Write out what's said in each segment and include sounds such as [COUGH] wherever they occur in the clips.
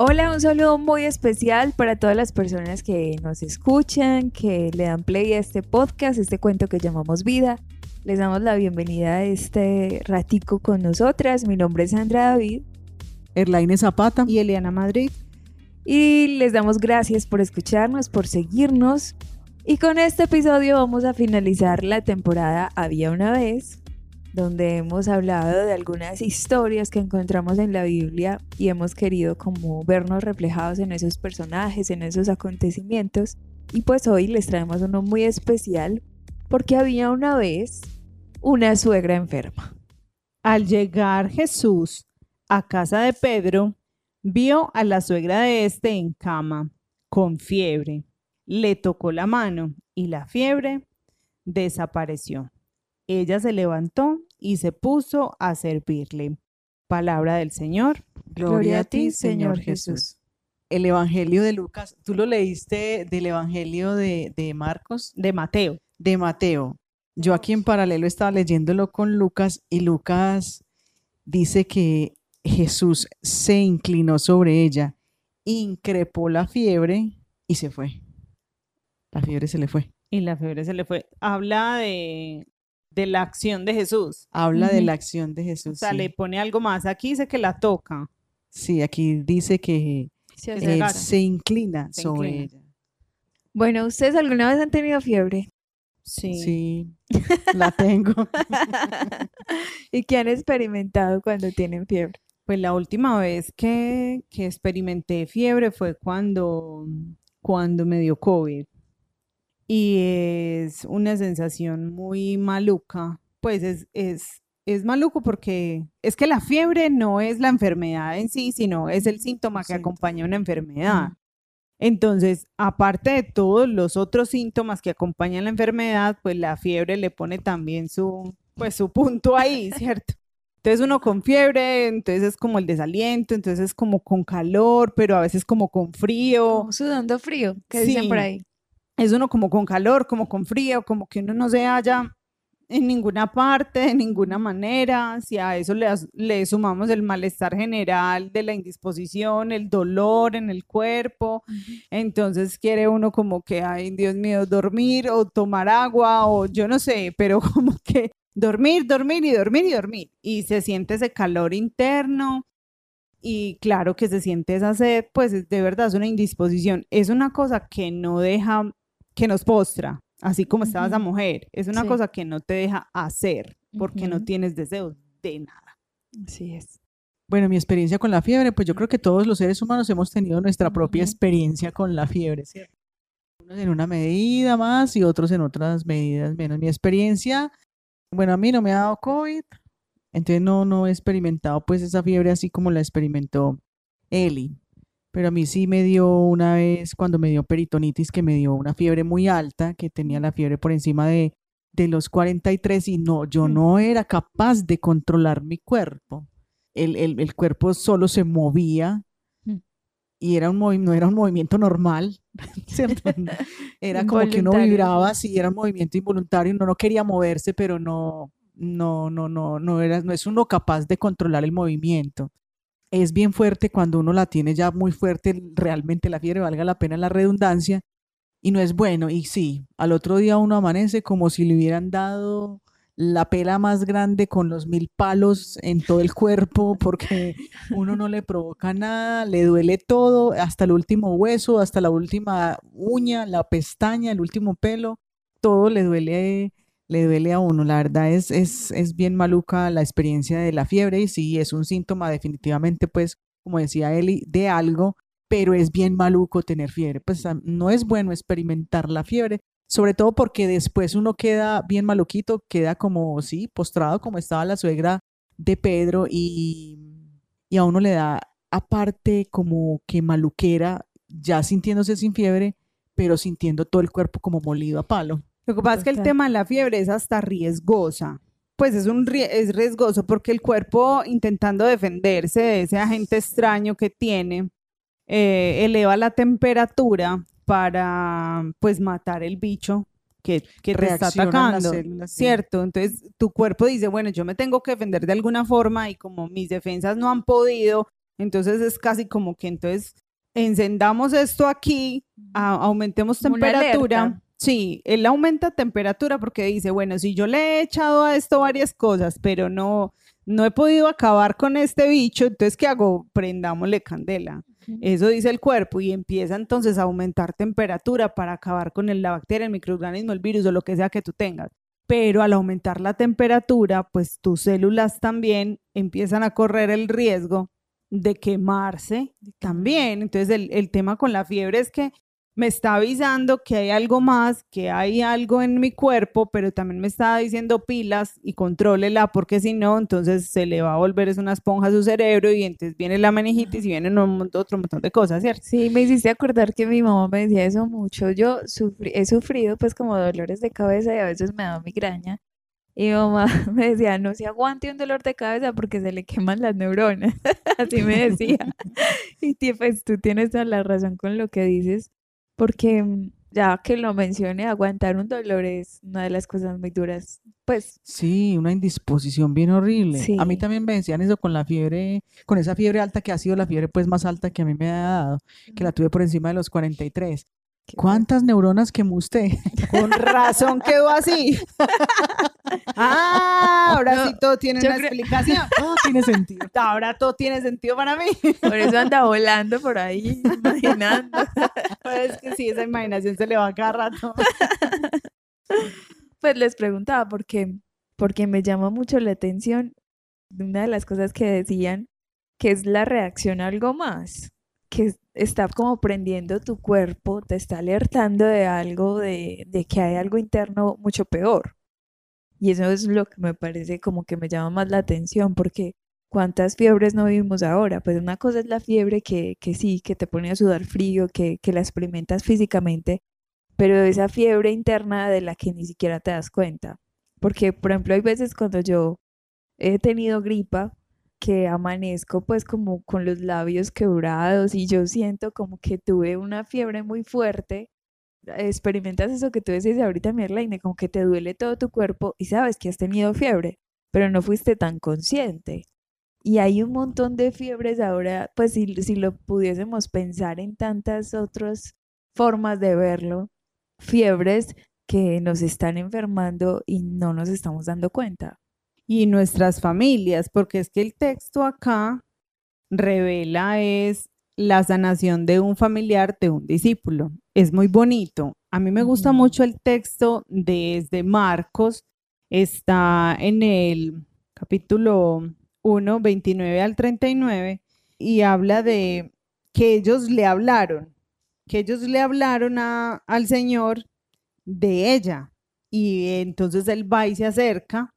Hola, un saludo muy especial para todas las personas que nos escuchan, que le dan play a este podcast, este cuento que llamamos Vida. Les damos la bienvenida a este ratico con nosotras. Mi nombre es Sandra David. Erlaine Zapata. Y Eliana Madrid. Y les damos gracias por escucharnos, por seguirnos. Y con este episodio vamos a finalizar la temporada Había una vez, donde hemos hablado de algunas historias que encontramos en la Biblia y hemos querido como vernos reflejados en esos personajes, en esos acontecimientos. Y pues hoy les traemos uno muy especial porque había una vez una suegra enferma. Al llegar Jesús a casa de Pedro, vio a la suegra de este en cama, con fiebre. Le tocó la mano y la fiebre desapareció. Ella se levantó y se puso a servirle. Palabra del Señor. Gloria, a ti, Señor Jesús. El Evangelio de Lucas, ¿tú lo leíste del Evangelio de, de Marcos? De Mateo. De Mateo. Yo aquí en paralelo estaba leyéndolo con Lucas y Lucas dice que Jesús se inclinó sobre ella, increpó la fiebre y se fue. La fiebre se le fue. Y la fiebre se le fue. Habla de, de la acción de Jesús. Habla de la acción de Jesús. O sea, sí. le pone algo más. Aquí dice que la toca. Sí, aquí dice que Se él acerca. se inclina Se sobre inclina. ella. Bueno, ¿ustedes alguna vez han tenido fiebre? Sí. Sí, la tengo. [LAUGHS] [LAUGHS] ¿Y qué han experimentado cuando tienen fiebre? Pues la última vez que, que experimenté fiebre fue cuando, cuando me dio COVID. Y es una sensación muy maluca. Pues es, es, es maluco porque es que la fiebre no es la enfermedad en sí, sino es el síntoma que Síntoma. acompaña una enfermedad. Entonces, aparte de todos los otros síntomas que acompañan la enfermedad, pues la fiebre le pone también su, pues su punto ahí, ¿cierto? Entonces uno con fiebre, entonces es como el desaliento, entonces es como con calor, pero a veces como con frío. Como sudando frío, ¿qué dicen por Sí. ahí? Es uno como con calor, como con frío, como que uno no se halla en ninguna parte, de ninguna manera. Si a eso le, le sumamos el malestar general de la indisposición, el dolor en el cuerpo, entonces quiere uno como que, ay, Dios mío, dormir o tomar agua o yo no sé, pero [LAUGHS] como que dormir, dormir y dormir y dormir. Y se siente ese calor interno y claro que se siente esa sed, pues es- de verdad es una indisposición. Es una cosa que no deja, que nos postra, así como estaba esa Ujú. mujer. Es una Sí. cosa que no te deja hacer porque no Ujú. tienes deseos de nada. Así es. Bueno, mi experiencia con la fiebre, pues yo creo que todos los seres humanos hemos tenido nuestra propia experiencia con la fiebre, ¿cierto? Unos en una medida más y otros en otras medidas menos. Mi experiencia, bueno, a mí no me ha dado COVID, entonces no, no he experimentado pues esa fiebre así como la experimentó Eli. Pero a mí sí me dio una vez cuando me dio peritonitis, que me dio una fiebre muy alta, que tenía la fiebre por encima de, de los 43 y no, yo Mm. no era capaz de controlar mi cuerpo. El, el- el cuerpo solo se movía Mm. y era un no era un movimiento normal, [LAUGHS] ¿cierto? Era como que uno vibraba, sí, era un movimiento involuntario, uno no quería moverse, pero no, no, no, no, no era, no es uno capaz de controlar el movimiento. Es bien fuerte cuando uno la tiene ya muy fuerte, realmente la fiebre, valga la pena la redundancia, y no es bueno. Y sí, al otro día uno amanece como si le hubieran dado la pela más grande con los mil palos en todo el cuerpo, porque uno no le provoca nada, le duele todo, hasta el último hueso, hasta la última uña, la pestaña, el último pelo, todo le duele, le duele a uno. La verdad es, es, es bien maluca la experiencia de la fiebre y sí, es un síntoma definitivamente, pues, como decía Eli, de algo, pero es bien maluco tener fiebre. Pues no es bueno experimentar la fiebre, sobre todo porque después uno queda bien maluquito, queda como, sí, postrado como estaba la suegra de Pedro y, y a uno le da aparte como que maluquera, ya sintiéndose sin fiebre, pero sintiendo todo el cuerpo como molido a palo. Lo que pasa es que el tema de la fiebre es hasta riesgosa. Pues es un es riesgoso porque el cuerpo intentando defenderse de ese agente extraño que tiene, eh, eleva la temperatura para pues matar el bicho que, que te está atacando, células, sí. ¿cierto? Entonces tu cuerpo dice, bueno, yo me tengo que defender de alguna forma y como mis defensas no han podido, Entonces es casi como que entonces encendamos esto aquí, a- aumentemos temperatura. Sí, él aumenta temperatura porque dice, bueno, si yo le he echado a esto varias cosas, pero no, no he podido acabar con este bicho, entonces ¿qué hago? Prendámosle candela. Eso dice el cuerpo y empieza entonces a aumentar temperatura para acabar con el- la bacteria, el microorganismo, el virus o lo que sea que tú tengas. Pero al aumentar la temperatura, pues tus células también empiezan a correr el riesgo de quemarse también. Entonces el, el tema con la fiebre es que me está avisando que hay algo más, que hay algo en mi cuerpo, pero también me está diciendo pilas y contrólela porque si no, entonces se le va a volver es una esponja a su cerebro y entonces viene la meningitis y vienen un otro montón de cosas, ¿cierto? Sí, me hiciste acordar que mi mamá me decía eso mucho. Yo sufrí- he sufrido pues como dolores de cabeza y a veces me da migraña. Y mi mamá [LAUGHS] me decía, no se aguante un dolor de cabeza porque se le queman las neuronas. [LAUGHS] Así me decía. [LAUGHS] Y pues tú tienes toda la razón con lo que dices, porque mm, ya que lo mencioné, aguantar un dolor es una de las cosas muy duras. Pues Sí, una indisposición bien horrible. A mí Sí. también me decían eso con la fiebre, con esa fiebre alta que ha sido la fiebre pues más alta que a mí me ha dado, que la tuve por encima de los 43. Qué ¿Cuántas neuronas quemó usted? [LAUGHS] Con razón quedó así. [LAUGHS] ah, ahora No, sí todo tiene una creo- explicación. [LAUGHS] Todo tiene sentido. Ahora todo tiene sentido para mí. Por eso anda volando por ahí, imaginando. Pues es que sí, esa imaginación se le va a cada rato. Pues les preguntaba porque, porque me llama mucho la atención una de las cosas que decían, que es la reacción a algo más, que es- está como prendiendo tu cuerpo, te está alertando de algo, de, de que hay algo interno mucho peor. Y eso es lo que me parece como que me llama más la atención, porque ¿cuántas fiebres no vivimos ahora? Pues una cosa es la fiebre que, que sí, que te pone a sudar frío, que, que la experimentas físicamente, pero esa fiebre interna de la que ni siquiera te das cuenta. Porque, por ejemplo, hay veces cuando yo he tenido gripa que amanezco pues como con los labios quebrados y yo siento como que tuve una fiebre muy fuerte. Experimentas eso que tú decís ahorita, Mirlaine, como que te duele todo tu cuerpo y sabes que has tenido fiebre, pero no fuiste tan consciente. Y hay un montón de fiebres ahora, pues si, si lo pudiésemos pensar en tantas otras formas de verlo, fiebres que nos están enfermando y no nos estamos dando cuenta. Y nuestras familias, porque es que el texto acá revela es la sanación de un familiar de un discípulo. Es muy bonito. A mí me gusta mucho el texto desde Marcos. Está en el capítulo 1, 29 al 39 y habla de que ellos le hablaron, que ellos le hablaron a- al Señor de ella. Y entonces él va y se acerca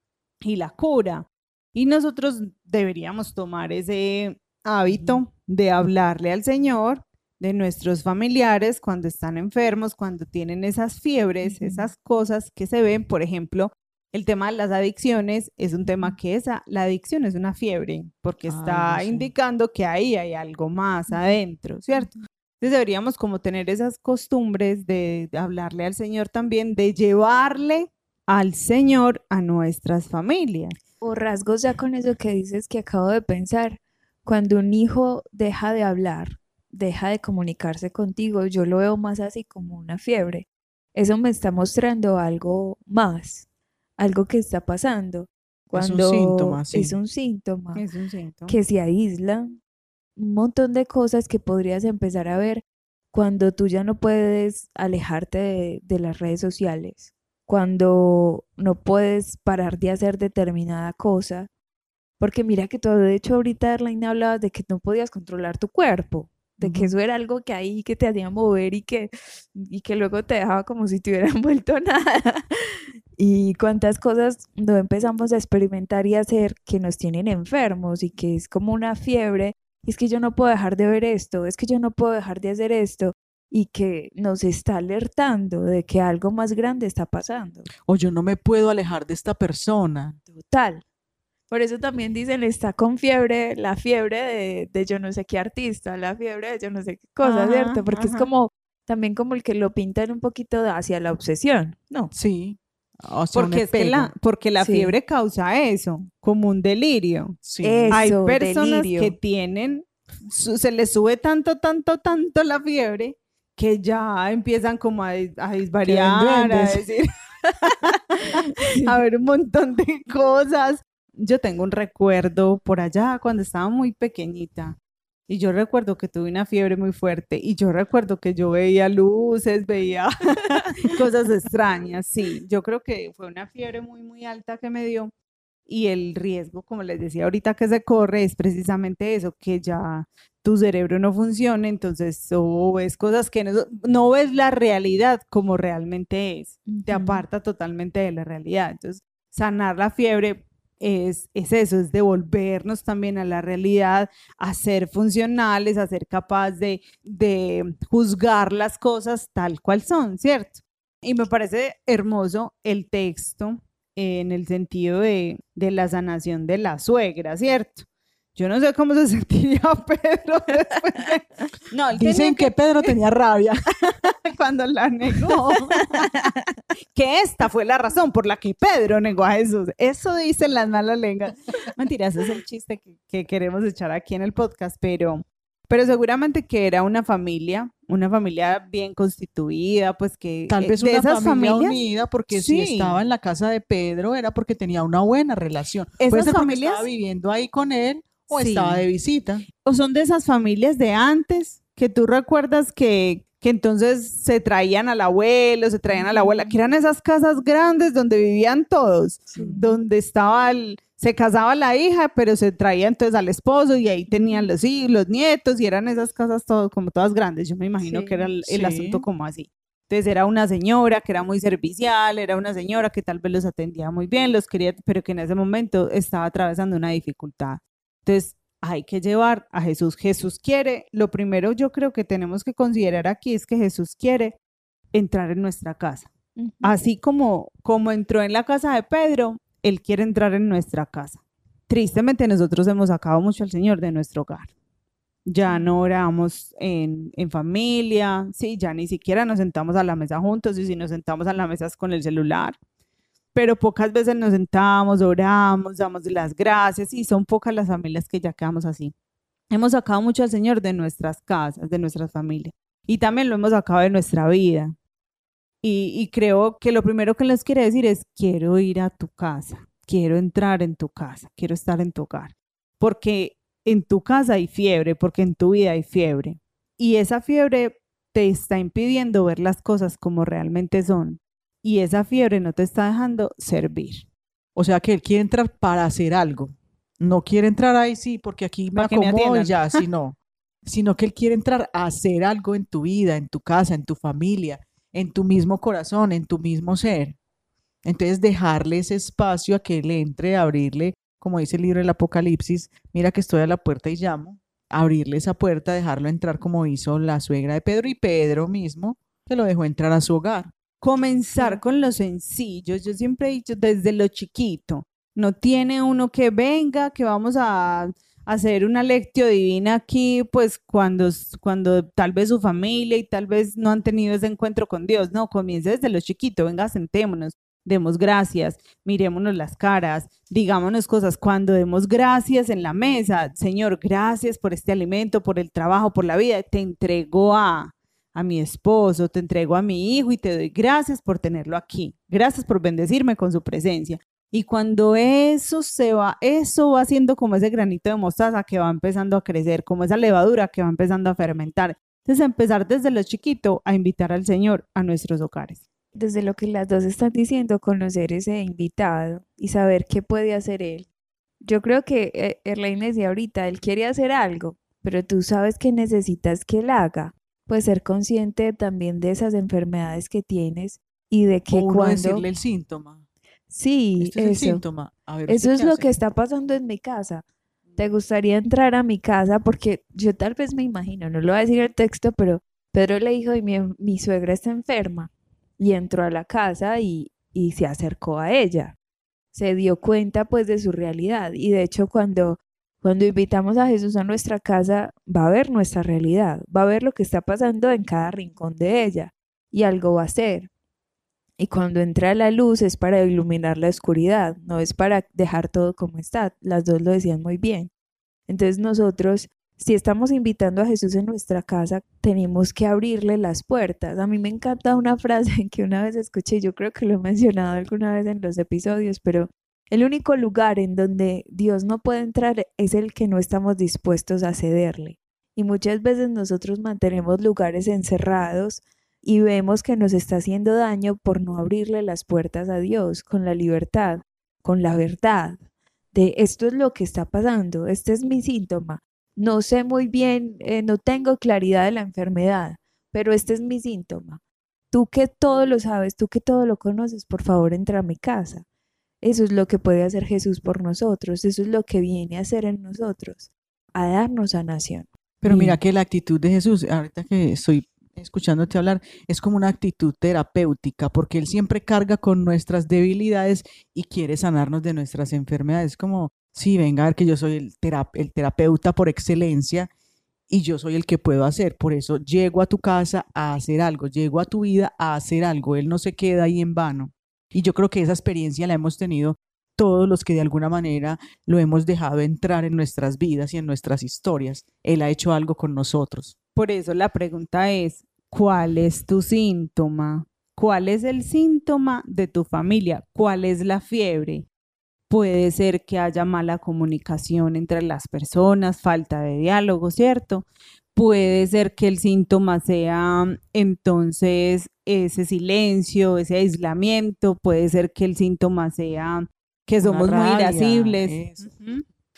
y la cura. Y nosotros deberíamos tomar ese hábito de hablarle al Señor de nuestros familiares cuando están enfermos, cuando tienen esas fiebres, esas cosas que se ven, por ejemplo, el tema de las adicciones es un tema que esa, la adicción es una fiebre, porque está indicando que ahí hay algo más adentro, ¿cierto? Entonces deberíamos como tener esas costumbres de hablarle al Señor también, de llevarle al Señor a nuestras familias. O rasgos ya con eso que dices que acabo de pensar. Cuando un hijo deja de hablar, deja de comunicarse contigo, yo lo veo más así como una fiebre. Eso me está mostrando algo más, algo que está pasando. Es un Cuando síntoma, es sí. un síntoma Es un síntoma. que se aíslan, un montón de cosas que podrías empezar a ver cuando tú ya no puedes alejarte de, de las redes sociales, cuando no puedes parar de hacer determinada cosa. Porque mira que tú, de hecho, ahorita, Arlene, hablabas de que no podías controlar tu cuerpo, de que eso era algo que ahí que te hacía mover y que, y que luego te dejaba como si te hubieran [LAUGHS] vuelto nada. Y cuántas cosas no empezamos a experimentar y hacer que nos tienen enfermos y que es como una fiebre. Es que yo no puedo dejar de ver esto, es que yo no puedo dejar de hacer esto y que nos está alertando de que algo más grande está pasando. O yo no me puedo alejar de esta persona. Total. Por eso también dicen, está con fiebre, la fiebre de, de yo no sé qué artista, la fiebre de yo no sé qué cosa, Ajá, ¿cierto? Porque es ajá. como, también como el que lo pintan un poquito de- hacia la obsesión, ¿no? Sí. O sea, Porque es que la, porque la Sí. fiebre causa eso, como un delirio. Sí. Es- Hay Eso, personas delirio. que tienen su- se les sube tanto, tanto, tanto la fiebre que ya empiezan como a, a disvariar, a decir, [LAUGHS] a ver un montón de cosas. Yo tengo un recuerdo por allá cuando estaba muy pequeñita y yo recuerdo que tuve una fiebre muy fuerte y yo recuerdo que yo veía luces, veía [LAUGHS] cosas extrañas, sí, yo creo que fue una fiebre muy, muy alta que me dio y el riesgo, como les decía ahorita que se corre, es precisamente eso, que ya tu cerebro no funcione, entonces o ves cosas que no, no ves la realidad como realmente es, te aparta totalmente de la realidad. Entonces, sanar la fiebre es, es eso, es devolvernos también a la realidad, a ser funcionales, a ser capaz de, de juzgar las cosas tal cual son, ¿cierto? Y me parece hermoso el texto en el sentido de, de la sanación de la suegra, ¿cierto? Yo no sé cómo se [LAUGHS] sentiría Pedro después de... [LAUGHS] No, Dicen que Pedro tenía rabia. [LAUGHS] cuando la negó. que esta fue la razón por la que Pedro negó a Jesús. Eso dicen las malas lenguas. Mentira, ese es el chiste que, que queremos echar aquí en el podcast, pero, pero seguramente que era una familia, una familia bien constituida, pues que Tal eh, vez de una esas familia familias, unida, porque si estaba en la casa de Pedro era porque tenía una buena relación. Esas familias- estaba viviendo ahí con él o Sí. estaba de visita. o son de esas familias de antes que tú recuerdas que, que entonces se traían al abuelo, se traían a la abuela, que eran esas casas grandes donde vivían todos. donde estaba el, se casaba la hija, pero se traía entonces al esposo y ahí tenían los hijos, los nietos y eran esas casas todos, como todas grandes. Yo me imagino Sí, que era el, el sí. asunto como así. Entonces era una señora que era muy servicial, era una señora que tal vez los atendía muy bien, los quería, pero que en ese momento estaba atravesando una dificultad. Entonces hay que llevar a Jesús. Jesús quiere, lo primero yo creo que tenemos que considerar aquí es que Jesús quiere entrar en nuestra casa. Así como, como entró en la casa de Pedro, Él quiere entrar en nuestra casa. Tristemente nosotros hemos sacado mucho al Señor de nuestro hogar. Ya no oramos en, en familia, sí, ya ni siquiera nos sentamos a la mesa juntos y si nos sentamos a la mesa es con el celular. Pero pocas veces nos sentamos, oramos, damos las gracias y son pocas las familias que ya quedamos así. Hemos sacado mucho al Señor de nuestras casas, de nuestras familias y también lo hemos sacado de nuestra vida. Y, y creo que lo primero que les quiere decir es, quiero ir a tu casa, quiero entrar en tu casa, quiero estar en tu hogar. Porque en tu casa hay fiebre, porque en tu vida hay fiebre. Y esa fiebre te está impidiendo ver las cosas como realmente son. Y esa fiebre no te está dejando servir. O sea que él quiere entrar para hacer algo. No quiere entrar ahí, sí, porque aquí me Para que me acomodo y ya, [LAUGHS] sino, sino que él quiere entrar a hacer algo en tu vida, en tu casa, en tu familia, en tu mismo corazón, en tu mismo ser. Entonces, dejarle ese espacio a que él entre, abrirle, como dice el libro del Apocalipsis, mira que estoy a la puerta y llamo, abrirle esa puerta, dejarlo entrar como hizo la suegra de Pedro y Pedro mismo, que lo dejó entrar a su hogar. comenzar con lo sencillo. Yo siempre he dicho desde lo chiquito. No tiene uno que venga, que vamos a hacer una lectio divina aquí, pues cuando, cuando tal vez su familia y tal vez no han tenido ese encuentro con Dios. No, comience desde lo chiquito. Venga, sentémonos, demos gracias, mirémonos las caras, digámonos cosas. Cuando demos gracias en la mesa, Señor, gracias por este alimento, por el trabajo, por la vida, te entrego a a mi esposo, te entrego a mi hijo y te doy gracias por tenerlo aquí. Gracias por bendecirme con su presencia. Y cuando eso se va, eso va siendo como ese granito de mostaza que va empezando a crecer, como esa levadura que va empezando a fermentar. Entonces, empezar desde lo chiquito a invitar al Señor a nuestros hogares. Desde lo que las dos están diciendo, conocer ese invitado y saber qué puede hacer él. Yo creo que eh, Erlaine decía ahorita, él quiere hacer algo, pero tú sabes que necesitas que él haga. Pues ser consciente también de esas enfermedades que tienes y de que o cuando... decirle el síntoma. Sí, Este es el eso. síntoma. A ver, Eso ¿usted es lo hace? que está pasando en mi casa. ¿Te gustaría entrar a mi casa? Porque yo tal vez me imagino, no lo voy a decir el texto, pero Pedro le dijo, y mi, mi suegra está enferma. Y entró a la casa y, y se acercó a ella. Se dio cuenta pues de su realidad. Y de hecho cuando, cuando invitamos a Jesús a nuestra casa, va a ver nuestra realidad, va a ver lo que está pasando en cada rincón de ella. Y algo va a hacer. Y cuando entra la luz es para iluminar la oscuridad, no es para dejar todo como está. Las dos lo decían muy bien. Entonces nosotros si estamos invitando a Jesús en nuestra casa, tenemos que abrirle las puertas. A mí me encanta una frase [LAUGHS] que una vez escuché, yo creo que lo he mencionado alguna vez en los episodios, pero el único lugar en donde Dios no puede entrar es el que no estamos dispuestos a cederle. Y muchas veces nosotros mantenemos lugares encerrados y vemos que nos está haciendo daño por no abrirle las puertas a Dios con la libertad, con la verdad de esto es lo que está pasando, este es mi síntoma, no sé muy bien, eh, no tengo claridad de la enfermedad, pero este es mi síntoma. Tú que todo lo sabes, tú que todo lo conoces, por favor entra a mi casa. Eso es lo que puede hacer Jesús por nosotros, eso es lo que viene a hacer en nosotros, a darnos sanación. Pero mira que la actitud de Jesús, ahorita que estoy escuchándote hablar, es como una actitud terapéutica, porque Él siempre carga con nuestras debilidades y quiere sanarnos de nuestras enfermedades. Como sí, venga, a ver que yo soy el, el terapeuta por excelencia y yo soy el que puedo hacer. Por eso llego a tu casa a hacer algo, llego a tu vida a hacer algo. Él no se queda ahí en vano. Y yo creo que esa experiencia la hemos tenido todos los que de alguna manera lo hemos dejado entrar en nuestras vidas y en nuestras historias. Él ha hecho algo con nosotros. Por eso la pregunta es, ¿cuál es tu síntoma? ¿Cuál es el síntoma de tu familia? ¿Cuál es la fiebre? Puede ser que haya mala comunicación entre las personas, falta de diálogo, ¿cierto? Puede ser que el síntoma sea entonces ese silencio, ese aislamiento, puede ser que el síntoma sea que somos muy irascibles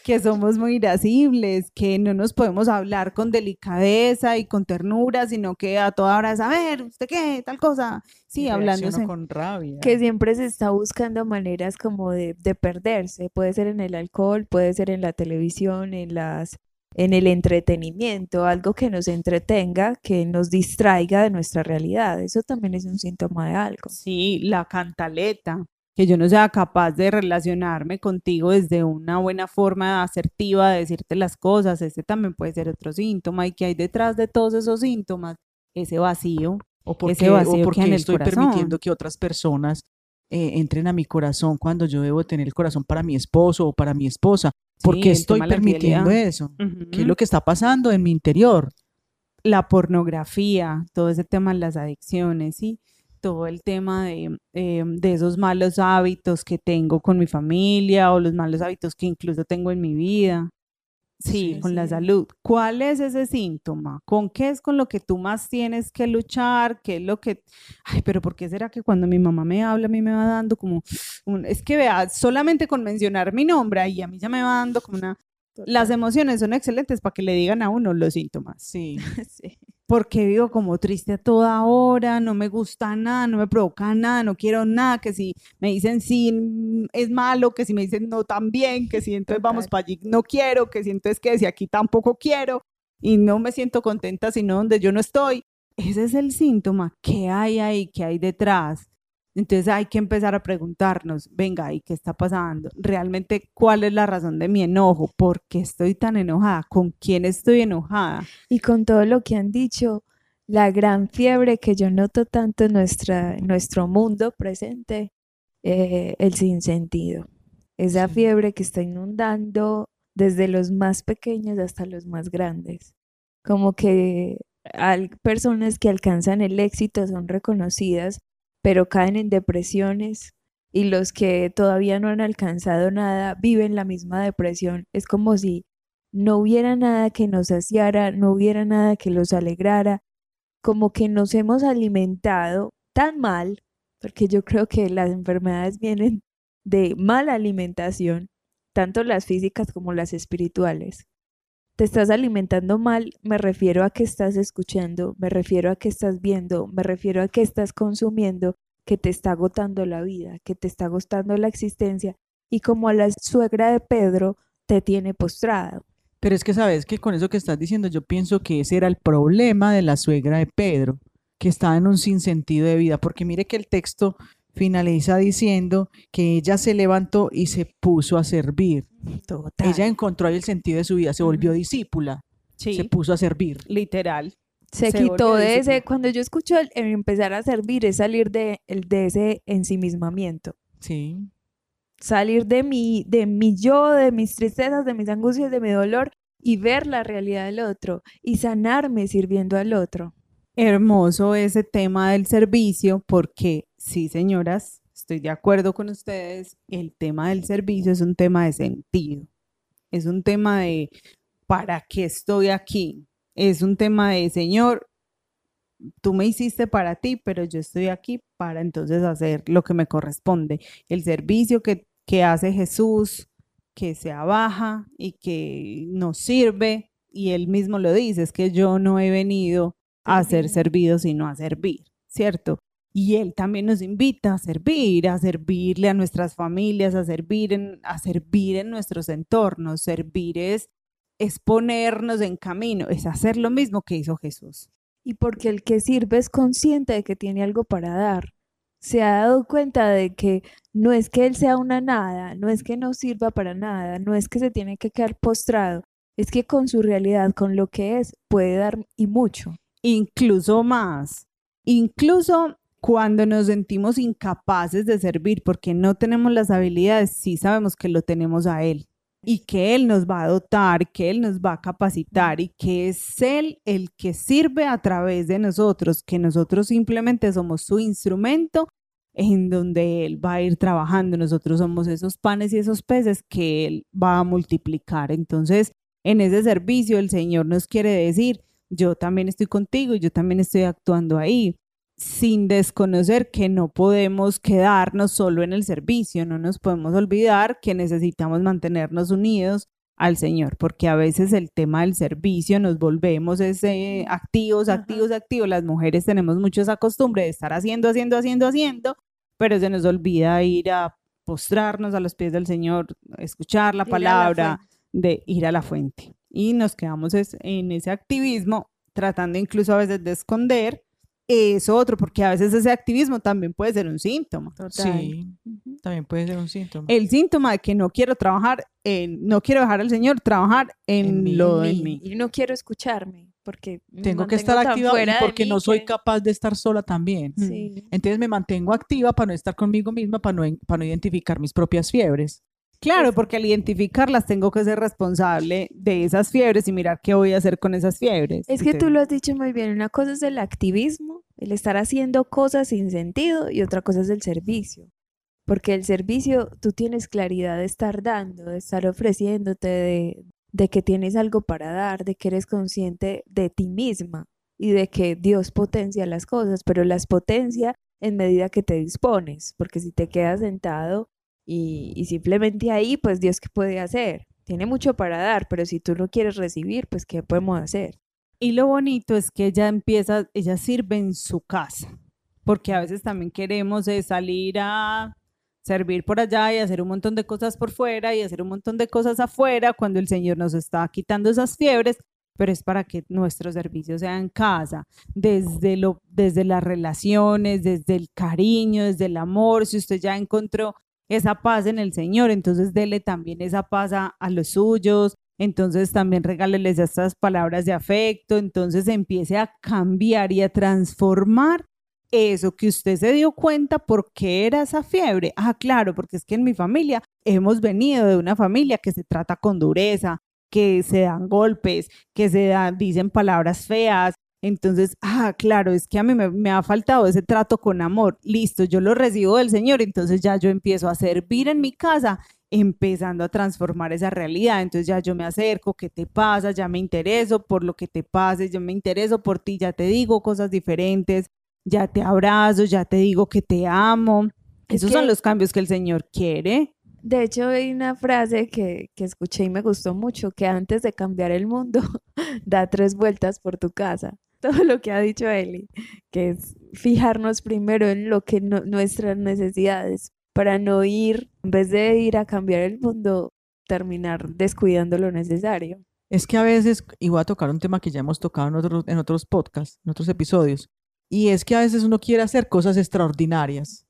que somos muy irascibles, que no nos podemos hablar con delicadeza y con ternura, sino que a toda hora es, a ver, ¿usted qué? Tal cosa. Sí, hablando con rabia. Que siempre se está buscando maneras como de, de perderse. Puede ser en el alcohol, puede ser en la televisión, en las en el entretenimiento, algo que nos entretenga, que nos distraiga de nuestra realidad. Eso también es un síntoma de algo. Sí, la cantaleta, que yo no sea capaz de relacionarme contigo desde una buena forma asertiva de decirte las cosas, ese también puede ser otro síntoma y que hay detrás de todos esos síntomas, ese vacío, o porque, ese vacío porque estoy permitiendo que otras personas eh, entren a mi corazón cuando yo debo tener el corazón para mi esposo o para mi esposa, porque estoy permitiendo eso, ¿qué es lo que está pasando en mi interior? La pornografía, todo ese tema de las adicciones, ¿sí? Todo el tema de, em, de, esos malos hábitos que tengo con mi familia o los malos hábitos que incluso tengo en mi vida. Sí, con la salud. ¿Cuál es ese síntoma? ¿Con qué es con lo que tú más tienes que luchar? ¿Qué es lo que... Ay, pero ¿por qué será que cuando mi mamá me habla a mí me va dando como... Es que vea, solamente con mencionar mi nombre y a mí ya me va dando como una... Las emociones son excelentes para que le digan a uno los síntomas. Sí. [LAUGHS] sí porque vivo como triste a toda hora, no me gusta nada, no me provoca nada, no quiero nada, que si me dicen sí mm, es malo, que si me dicen no también, que si entonces vamos para allí no quiero, que si entonces que si aquí tampoco quiero y no me siento contenta sino donde yo no estoy. Ese es el síntoma. ¿Qué hay ahí? ¿Qué hay detrás? Entonces hay que empezar a preguntarnos, venga, ¿y qué está pasando? ¿Realmente cuál es la razón de mi enojo? ¿Por qué estoy tan enojada? ¿Con quién estoy enojada? Y con todo lo que han dicho, la gran fiebre que yo noto tanto en nuestra, nuestro mundo presente, eh, el sinsentido. Esa fiebre que está inundando desde los más pequeños hasta los más grandes. Como que hay personas que alcanzan el éxito son reconocidas pero caen en depresiones y los que todavía no han alcanzado nada viven la misma depresión. Es como si no hubiera nada que nos saciara, no hubiera nada que los alegrara, como que nos hemos alimentado tan mal, porque yo creo que las enfermedades vienen de mala alimentación, tanto las físicas como las espirituales. Te estás alimentando mal, me refiero a que estás escuchando, me refiero a que estás viendo, me refiero a que estás consumiendo, que te está agotando la vida, que te está agotando la existencia y como a la suegra de Pedro te tiene postrado. Pero es que sabes que con eso que estás diciendo yo pienso que ese era el problema de la suegra de Pedro, que estaba en un sinsentido de vida, porque mire que el texto finaliza diciendo que ella se levantó y se puso a servir. Ella encontró ahí el sentido de su vida, se volvió discípula, se puso a servir. Literal. Se, quitó de ese, cuando yo escucho el, empezar a servir es salir de, el, de ese ensimismamiento. Sí. Salir de mi, de mi yo, de mis tristezas, de mis angustias, de mi dolor y ver la realidad del otro y sanarme sirviendo al otro. Hermoso ese tema del servicio porque sí, señoras, estoy de acuerdo con ustedes, el tema del servicio es un tema de sentido, es un tema de ¿para qué estoy aquí? Es un tema de, Señor, tú me hiciste para ti, pero yo estoy aquí para entonces hacer lo que me corresponde. El servicio que, que hace Jesús, que se abaja y que nos sirve, y él mismo lo dice, es que yo no he venido a ser servido, sino a servir, ¿cierto? Y Él también nos invita a servir, a servirle a nuestras familias, a servir en, a servir en nuestros entornos. Servir es, es ponernos en camino, es hacer lo mismo que hizo Jesús. Y porque el que sirve es consciente de que tiene algo para dar. Se ha dado cuenta de que no es que él sea una nada, no es que no sirva para nada, no es que se tiene que quedar postrado, es que con su realidad, con lo que es, puede dar y mucho. Incluso más. Incluso cuando nos sentimos incapaces de servir porque no tenemos las habilidades, sí sabemos que lo tenemos a Él y que Él nos va a dotar, que Él nos va a capacitar y que es Él el que sirve a través de nosotros, que nosotros simplemente somos su instrumento en donde Él va a ir trabajando. Nosotros somos esos panes y esos peces que Él va a multiplicar. Entonces, en ese servicio el Señor nos quiere decir, yo también estoy contigo yo también estoy actuando ahí sin desconocer que no podemos quedarnos solo en el servicio, no nos podemos olvidar que necesitamos mantenernos unidos al Señor, porque a veces el tema del servicio nos volvemos ese activos, activos, activos. Las mujeres tenemos mucho esa costumbre de estar haciendo, haciendo, haciendo, haciendo, pero se nos olvida ir a postrarnos a los pies del Señor, escuchar la palabra, de ir a la fuente. Y nos quedamos en ese activismo, tratando incluso a veces de esconder es otro, porque a veces ese activismo también puede ser un síntoma. Sí, también puede ser un síntoma. El síntoma de que no quiero trabajar, en, no quiero dejar al Señor trabajar en, lo de mí. Y no quiero escucharme, porque tengo que estar activa porque no soy capaz de estar sola también. Entonces me mantengo activa para no estar conmigo misma, para no, para no identificar mis propias fiebres. Claro, porque al identificarlas tengo que ser responsable de esas fiebres y mirar qué voy a hacer con esas fiebres. Es que tú lo has dicho muy bien, una cosa es el activismo, el estar haciendo cosas sin sentido y otra cosa es el servicio. Porque el servicio tú tienes claridad de estar dando, de estar ofreciéndote, de, que tienes algo para dar, de que eres consciente de ti misma y de que Dios potencia las cosas, pero las potencia en medida que te dispones, porque si te quedas sentado y, simplemente ahí, pues Dios, ¿qué puede hacer? Tiene mucho para dar, pero si tú no quieres recibir, pues ¿qué podemos hacer? Y lo bonito es que ella empieza, ella sirve en su casa, porque a veces también queremos salir a servir por allá y hacer un montón de cosas por fuera y hacer un montón de cosas afuera cuando el Señor nos está quitando esas fiebres, pero es para que nuestro servicio sea en casa, desde, lo, desde las relaciones, desde el cariño, desde el amor, si usted ya encontró esa paz en el Señor, entonces dele también esa paz a, los suyos, entonces también regáleles estas palabras de afecto, entonces empiece a cambiar y a transformar eso que usted se dio cuenta por qué era esa fiebre. Ah, claro, porque es que en mi familia hemos venido de una familia que se trata con dureza, que se dan golpes, que se dan, dicen palabras feas, entonces, ah, claro, es que a mí me, ha faltado ese trato con amor. Listo, yo lo recibo del Señor, entonces ya yo empiezo a servir en mi casa, empezando a transformar esa realidad. Entonces ya yo me acerco, ¿qué te pasa? Ya me intereso por lo que te pase, yo me intereso por ti, ya te digo cosas diferentes, ya te abrazo, ya te digo que te amo. Esos son los cambios que el Señor quiere. De hecho, hay una frase que, que, escuché y me gustó mucho, que antes de cambiar el mundo, [LAUGHS] da tres vueltas por tu casa [LAUGHS] todo lo que ha dicho Eli, que es fijarnos primero en lo que nuestras necesidades para no ir, en vez de ir a cambiar el mundo, terminar descuidando lo necesario. Es que a veces, y voy a tocar un tema que ya hemos tocado en otros, podcasts, en otros episodios, y es que a veces uno quiere hacer cosas extraordinarias.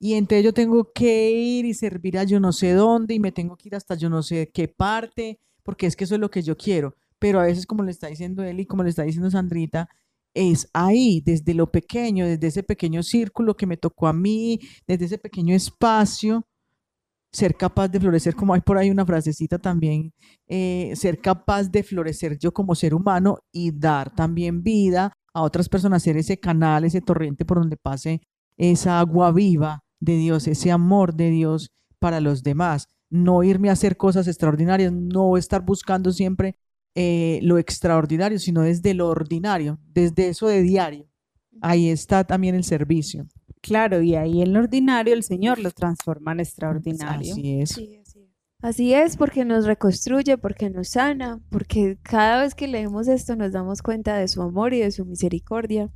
Y entonces yo tengo que ir y servir a yo no sé dónde y me tengo que ir hasta yo no sé qué parte, porque es que eso es lo que yo quiero pero a veces, como le está diciendo él y como le está diciendo Sandrita, es ahí, desde lo pequeño, desde ese pequeño círculo que me tocó a mí, desde ese pequeño espacio, ser capaz de florecer, como hay por ahí una frasecita también, eh, ser capaz de florecer yo como ser humano y dar también vida a otras personas, ser ese canal, ese torrente por donde pase esa agua viva de Dios, ese amor de Dios para los demás. No irme a hacer cosas extraordinarias, no estar buscando siempre eh, lo extraordinario, sino desde lo ordinario, desde eso de diario. Ahí está también el servicio. Claro, y ahí en lo ordinario el Señor lo transforma en extraordinario. Así es. Sí, así es. Así es, porque nos reconstruye, porque nos sana, porque cada vez que leemos esto nos damos cuenta de su amor y de su misericordia.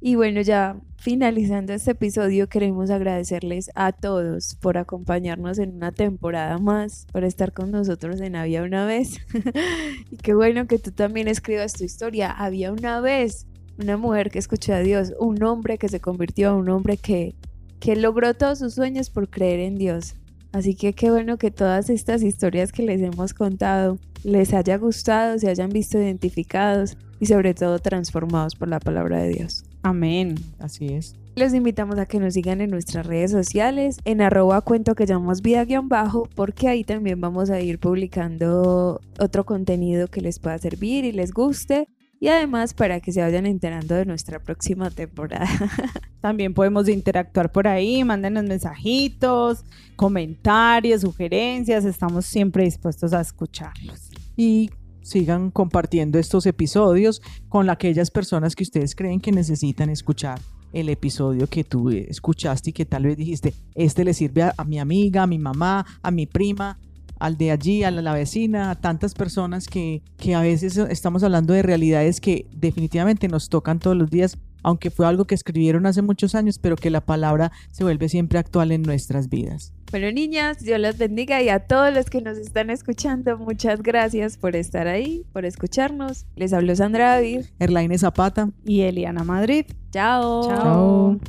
Y bueno, ya finalizando este episodio, queremos agradecerles a todos por acompañarnos en una temporada más, por estar con nosotros en Había una vez. [LAUGHS] y qué bueno que tú también escribas tu historia. Había una vez una mujer que escuchó a Dios, un hombre que se convirtió, un hombre que, que logró todos sus sueños por creer en Dios. Así que qué bueno que todas estas historias que les hemos contado les haya gustado, se hayan visto identificados y sobre todo transformados por la palabra de Dios. Amén. Así es. Los invitamos a que nos sigan en nuestras redes sociales, en arroba cuento que llamamos vida guion bajo, porque ahí también vamos a ir publicando otro contenido que les pueda servir y les guste. Y además para que se vayan enterando de nuestra próxima temporada. [LAUGHS] También podemos interactuar por ahí, mándenos mensajitos, comentarios, sugerencias. Estamos siempre dispuestos a escucharlos. Y sigan compartiendo estos episodios con aquellas personas que ustedes creen que necesitan escuchar el episodio que tú escuchaste y que tal vez dijiste, este le sirve a, mi amiga, a mi mamá, a mi prima, al de allí, a la, la vecina, a tantas personas que, que a veces estamos hablando de realidades que definitivamente nos tocan todos los días, aunque fue algo que escribieron hace muchos años, pero que la palabra se vuelve siempre actual en nuestras vidas. Bueno, niñas, Dios las bendiga y a todos los que nos están escuchando, muchas gracias por estar ahí, por escucharnos. Les habló Sandra David. Erlaine Zapata. Y Eliana Madrid. Chao. Chao.